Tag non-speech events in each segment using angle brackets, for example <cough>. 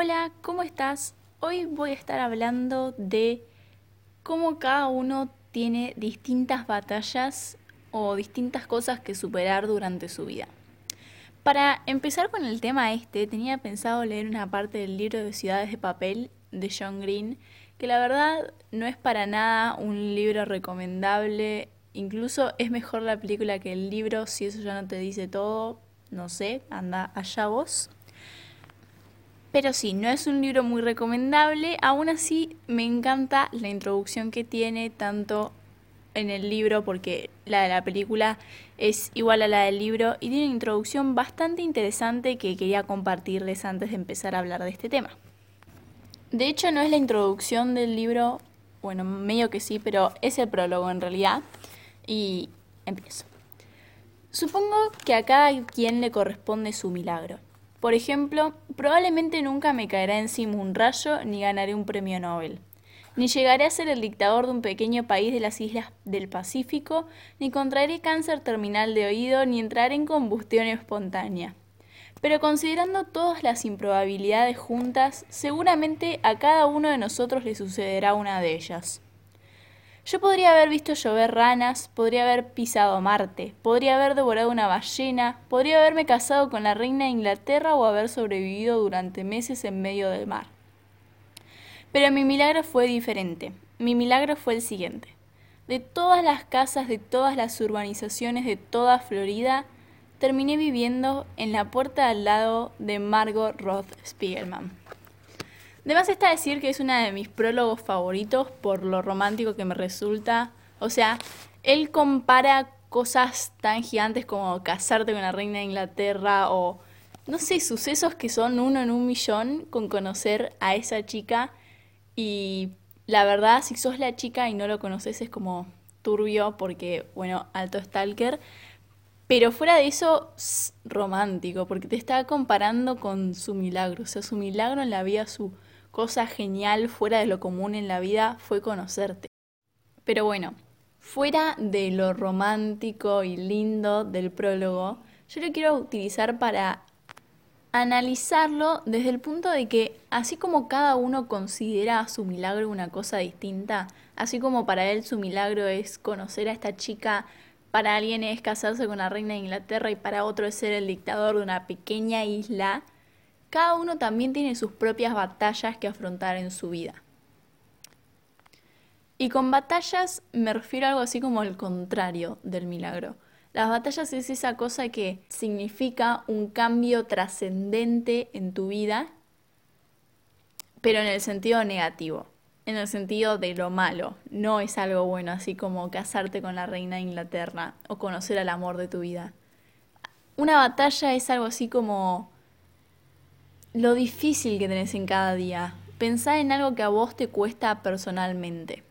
Hola, ¿cómo estás? Hoy voy a estar hablando de cómo cada uno tiene distintas batallas o distintas cosas que superar durante su vida. Para empezar con el tema este, tenía pensado leer una parte del libro de Ciudades de Papel de John Green, que la verdad no es para nada un libro recomendable, incluso es mejor la película que el libro, si eso ya no te dice todo, no sé, anda allá vos. Pero sí, no es un libro muy recomendable, aún así me encanta la introducción que tiene tanto en el libro, porque la de la película es igual a la del libro, y tiene una introducción bastante interesante que quería compartirles antes de empezar a hablar de este tema. De hecho, no es la introducción del libro, bueno, medio que sí, pero es el prólogo en realidad, y empiezo. Supongo que a cada quien le corresponde su milagro. Por ejemplo, probablemente nunca me caerá encima un rayo ni ganaré un premio Nobel. Ni llegaré a ser el dictador de un pequeño país de las islas del Pacífico, ni contraeré cáncer terminal de oído, ni entraré en combustión espontánea. Pero considerando todas las improbabilidades juntas, seguramente a cada uno de nosotros le sucederá una de ellas. Yo podría haber visto llover ranas, podría haber pisado Marte, podría haber devorado una ballena, podría haberme casado con la reina de Inglaterra o haber sobrevivido durante meses en medio del mar. Pero mi milagro fue diferente. Mi milagro fue el siguiente. De todas las casas, de todas las urbanizaciones de toda Florida, terminé viviendo en la puerta al lado de Margot Roth Spiegelman. Además está decir que es una de mis prólogos favoritos por lo romántico que me resulta. O sea, él compara cosas tan gigantes como casarte con la reina de Inglaterra o, no sé, sucesos que son uno en un millón con conocer a esa chica. Y la verdad, si sos la chica y no lo conoces es como turbio porque, bueno, alto stalker. Pero fuera de eso, romántico, porque te está comparando con su milagro. O sea, su milagro en la vida, su cosa genial fuera de lo común en la vida fue conocerte. Pero bueno, fuera de lo romántico y lindo del prólogo, yo lo quiero utilizar para analizarlo desde el punto de que así como cada uno considera su milagro una cosa distinta, así como para él su milagro es conocer a esta chica, para alguien es casarse con la reina de Inglaterra y para otro es ser el dictador de una pequeña isla, cada uno también tiene sus propias batallas que afrontar en su vida. Y con batallas me refiero a algo así como el contrario del milagro. Las batallas es esa cosa que significa un cambio trascendente en tu vida, pero en el sentido negativo, en el sentido de lo malo. No es algo bueno, así como casarte con la reina de Inglaterra o conocer al amor de tu vida. Una batalla es algo así como lo difícil que tenés en cada día. Pensá en algo que a vos te cuesta personalmente.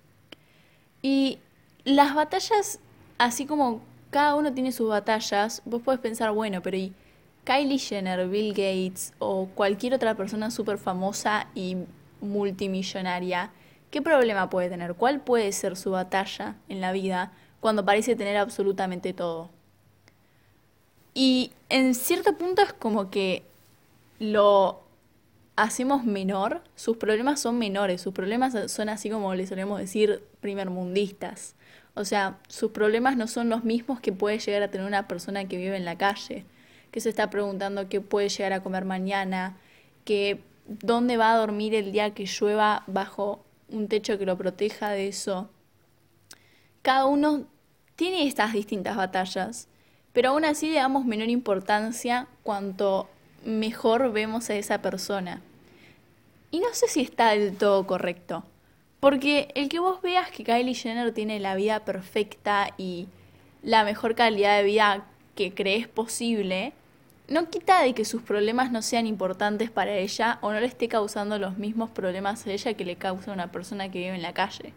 Y las batallas, así como cada uno tiene sus batallas, vos podés pensar, bueno, pero ¿y Kylie Jenner, Bill Gates o cualquier otra persona súper famosa y multimillonaria, ¿qué problema puede tener? ¿Cuál puede ser su batalla en la vida cuando parece tener absolutamente todo? Y en cierto punto es como que lo hacemos menor, sus problemas son menores, sus problemas son así como le solemos decir primermundistas. O sea, sus problemas no son los mismos que puede llegar a tener una persona que vive en la calle, que se está preguntando qué puede llegar a comer mañana, que dónde va a dormir el día que llueva bajo un techo que lo proteja de eso. Cada uno tiene estas distintas batallas, pero aún así le damos menor importancia cuanto mejor vemos a esa persona. Y no sé si está del todo correcto. Porque el que vos veas que Kylie Jenner tiene la vida perfecta y la mejor calidad de vida que crees posible, no quita de que sus problemas no sean importantes para ella o no le esté causando los mismos problemas a ella que le causa una persona que vive en la calle.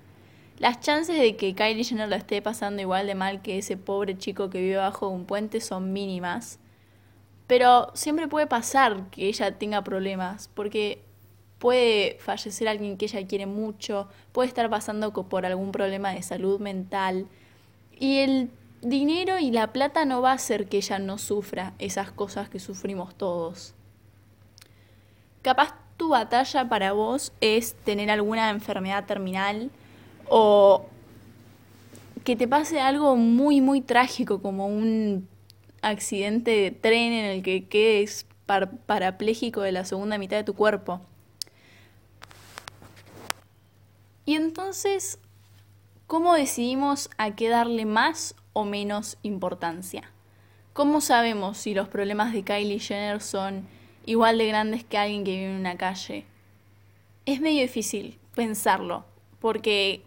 Las chances de que Kylie Jenner lo esté pasando igual de mal que ese pobre chico que vive bajo un puente son mínimas. Pero siempre puede pasar que ella tenga problemas, porque puede fallecer alguien que ella quiere mucho, puede estar pasando por algún problema de salud mental. Y el dinero y la plata no va a hacer que ella no sufra esas cosas que sufrimos todos. Capaz tu batalla para vos es tener alguna enfermedad terminal o que te pase algo muy, muy trágico como un accidente de tren en el que quedes parapléjico de la segunda mitad de tu cuerpo. Y entonces, ¿cómo decidimos a qué darle más o menos importancia? ¿Cómo sabemos si los problemas de Kylie Jenner son igual de grandes que alguien que vive en una calle? Es medio difícil pensarlo, porque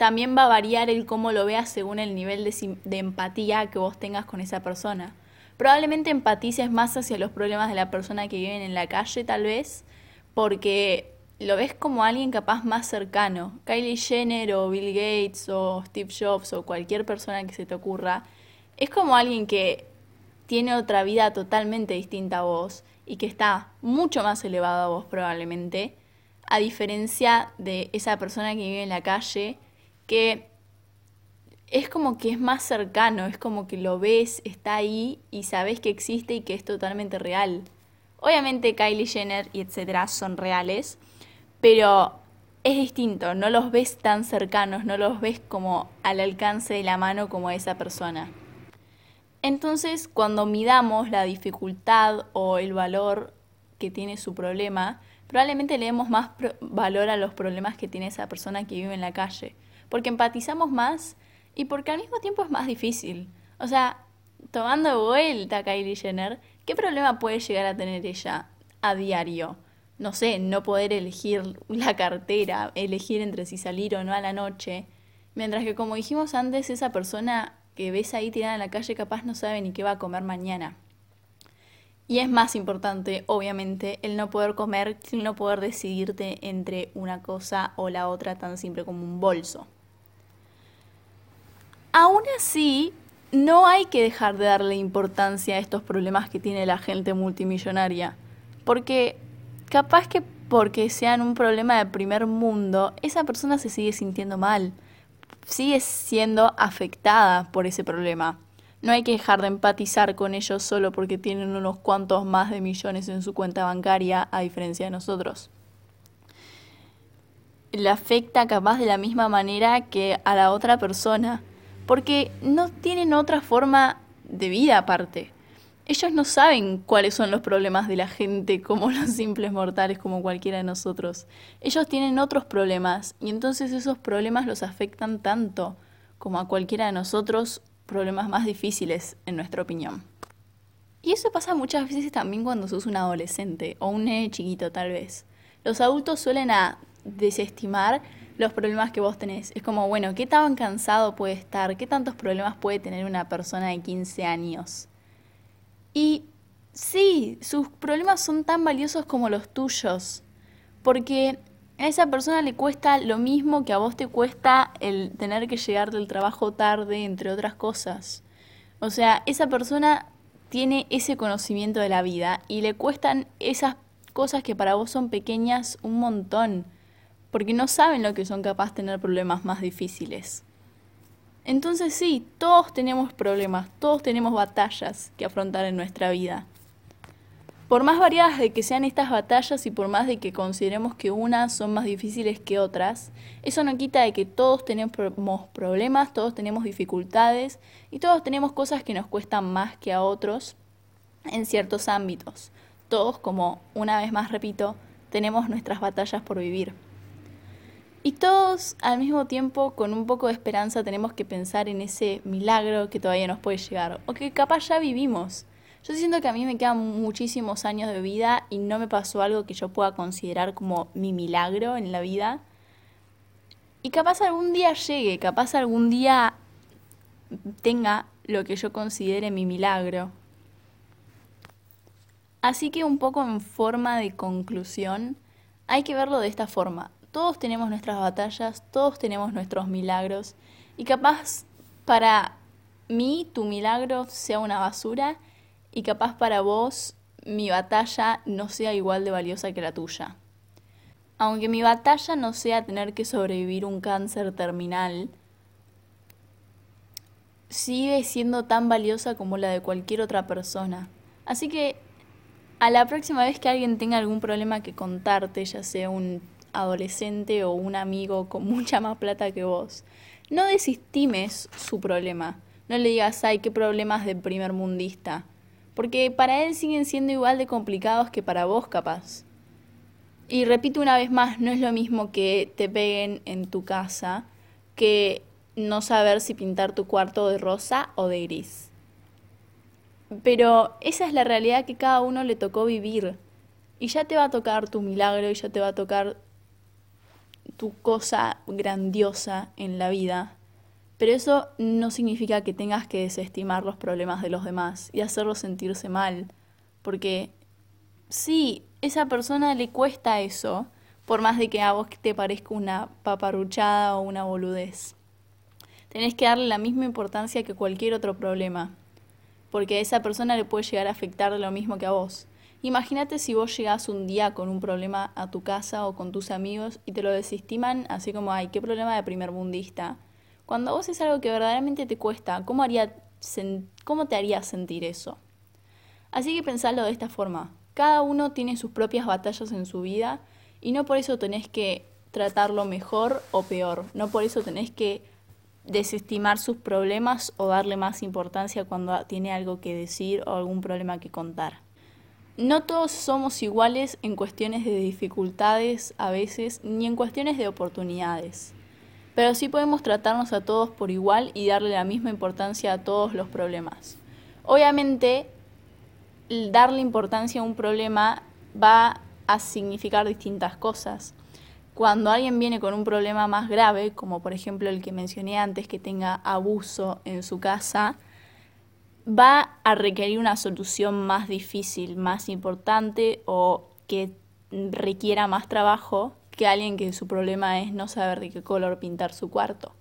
también va a variar el cómo lo veas según el nivel de, empatía que vos tengas con esa persona. Probablemente empatices más hacia los problemas de la persona que vive en la calle, tal vez, porque lo ves como alguien capaz más cercano. Kylie Jenner o Bill Gates o Steve Jobs o cualquier persona que se te ocurra, es como alguien que tiene otra vida totalmente distinta a vos y que está mucho más elevado a vos probablemente, a diferencia de esa persona que vive en la calle, que es como que es más cercano, es como que lo ves, está ahí y sabes que existe y que es totalmente real. Obviamente Kylie Jenner y etcétera son reales, pero es distinto, no los ves tan cercanos, no los ves como al alcance de la mano como esa persona. Entonces, cuando midamos la dificultad o el valor que tiene su problema, probablemente le demos más valor a los problemas que tiene esa persona que vive en la calle, porque empatizamos más y porque al mismo tiempo es más difícil. O sea, tomando vuelta a Kylie Jenner, ¿qué problema puede llegar a tener ella a diario? No sé, no poder elegir la cartera, elegir entre si salir o no a la noche. Mientras que como dijimos antes, esa persona que ves ahí tirada en la calle capaz no sabe ni qué va a comer mañana. Y es más importante, obviamente, el no poder comer el no poder decidirte entre una cosa o la otra tan simple como un bolso. Aún así, no hay que dejar de darle importancia a estos problemas que tiene la gente multimillonaria, porque capaz que porque sean un problema de primer mundo, esa persona se sigue sintiendo mal, sigue siendo afectada por ese problema. No hay que dejar de empatizar con ellos solo porque tienen unos cuantos más de millones en su cuenta bancaria, a diferencia de nosotros. Le afecta capaz de la misma manera que a la otra persona porque no tienen otra forma de vida aparte. Ellos no saben cuáles son los problemas de la gente <laughs> como los simples mortales, como cualquiera de nosotros. Ellos tienen otros problemas y entonces esos problemas los afectan tanto como a cualquiera de nosotros problemas más difíciles, en nuestra opinión. Y eso pasa muchas veces también cuando sos un adolescente o un nene chiquito tal vez. Los adultos suelen a desestimar los problemas que vos tenés. Es como, bueno, ¿qué tan cansado puede estar? ¿Qué tantos problemas puede tener una persona de 15 años? Y sí, sus problemas son tan valiosos como los tuyos, porque a esa persona le cuesta lo mismo que a vos te cuesta el tener que llegar del trabajo tarde, entre otras cosas. O sea, esa persona tiene ese conocimiento de la vida y le cuestan esas cosas que para vos son pequeñas un montón porque no saben lo que son capaces de tener problemas más difíciles. Entonces sí, todos tenemos problemas, todos tenemos batallas que afrontar en nuestra vida. Por más variadas de que sean estas batallas y por más de que consideremos que unas son más difíciles que otras, eso no quita de que todos tenemos problemas, todos tenemos dificultades y todos tenemos cosas que nos cuestan más que a otros en ciertos ámbitos. Todos, como una vez más repito, tenemos nuestras batallas por vivir. Y todos al mismo tiempo, con un poco de esperanza, tenemos que pensar en ese milagro que todavía nos puede llegar, o que capaz ya vivimos. Yo siento que a mí me quedan muchísimos años de vida y no me pasó algo que yo pueda considerar como mi milagro en la vida. Y capaz algún día llegue, capaz algún día tenga lo que yo considere mi milagro. Así que un poco en forma de conclusión, hay que verlo de esta forma todos tenemos nuestras batallas, todos tenemos nuestros milagros y capaz para mí tu milagro sea una basura y capaz para vos mi batalla no sea igual de valiosa que la tuya. Aunque mi batalla no sea tener que sobrevivir un cáncer terminal, sigue siendo tan valiosa como la de cualquier otra persona. Así que a la próxima vez que alguien tenga algún problema que contarte, ya sea un adolescente o un amigo con mucha más plata que vos, no desestimes su problema. No le digas, ay, qué problemas de primer mundista. Porque para él siguen siendo igual de complicados que para vos, capaz. Y repito una vez más, no es lo mismo que te peguen en tu casa que no saber si pintar tu cuarto de rosa o de gris. Pero esa es la realidad que cada uno le tocó vivir. Y ya te va a tocar tu milagro y ya te va a tocar tu cosa grandiosa en la vida. Pero eso no significa que tengas que desestimar los problemas de los demás y hacerlos sentirse mal. Porque sí, esa persona le cuesta eso, por más de que a vos te parezca una paparuchada o una boludez. Tenés que darle la misma importancia que cualquier otro problema, porque a esa persona le puede llegar a afectar lo mismo que a vos. Imagínate si vos llegás un día con un problema a tu casa o con tus amigos y te lo desestiman así como, ay, qué problema de primer mundista. Cuando vos es algo que verdaderamente te cuesta, ¿cómo, haría, cómo te haría sentir eso? Así que pensalo de esta forma. Cada uno tiene sus propias batallas en su vida y no por eso tenés que tratarlo mejor o peor. No por eso tenés que desestimar sus problemas o darle más importancia cuando tiene algo que decir o algún problema que contar. No todos somos iguales en cuestiones de dificultades a veces, ni en cuestiones de oportunidades. Pero sí podemos tratarnos a todos por igual y darle la misma importancia a todos los problemas. Obviamente, darle importancia a un problema va a significar distintas cosas. Cuando alguien viene con un problema más grave, como por ejemplo el que mencioné antes, que tenga abuso en su casa, va a requerir una solución más difícil, más importante o que requiera más trabajo que alguien que su problema es no saber de qué color pintar su cuarto.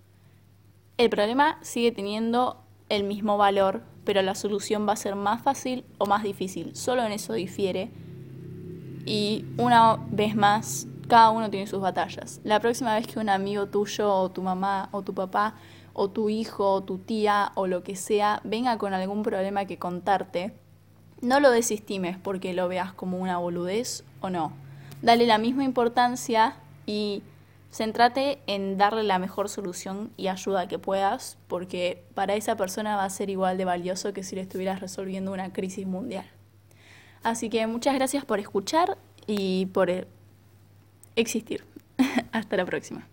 El problema sigue teniendo el mismo valor, pero la solución va a ser más fácil o más difícil. Solo en eso difiere. Y una vez más, cada uno tiene sus batallas. La próxima vez que un amigo tuyo o tu mamá o tu papá o tu hijo o tu tía o lo que sea venga con algún problema que contarte, no lo desestimes porque lo veas como una boludez o no. Dale la misma importancia y céntrate en darle la mejor solución y ayuda que puedas, porque para esa persona va a ser igual de valioso que si le estuvieras resolviendo una crisis mundial. Así que muchas gracias por escuchar y por existir. <laughs> Hasta la próxima.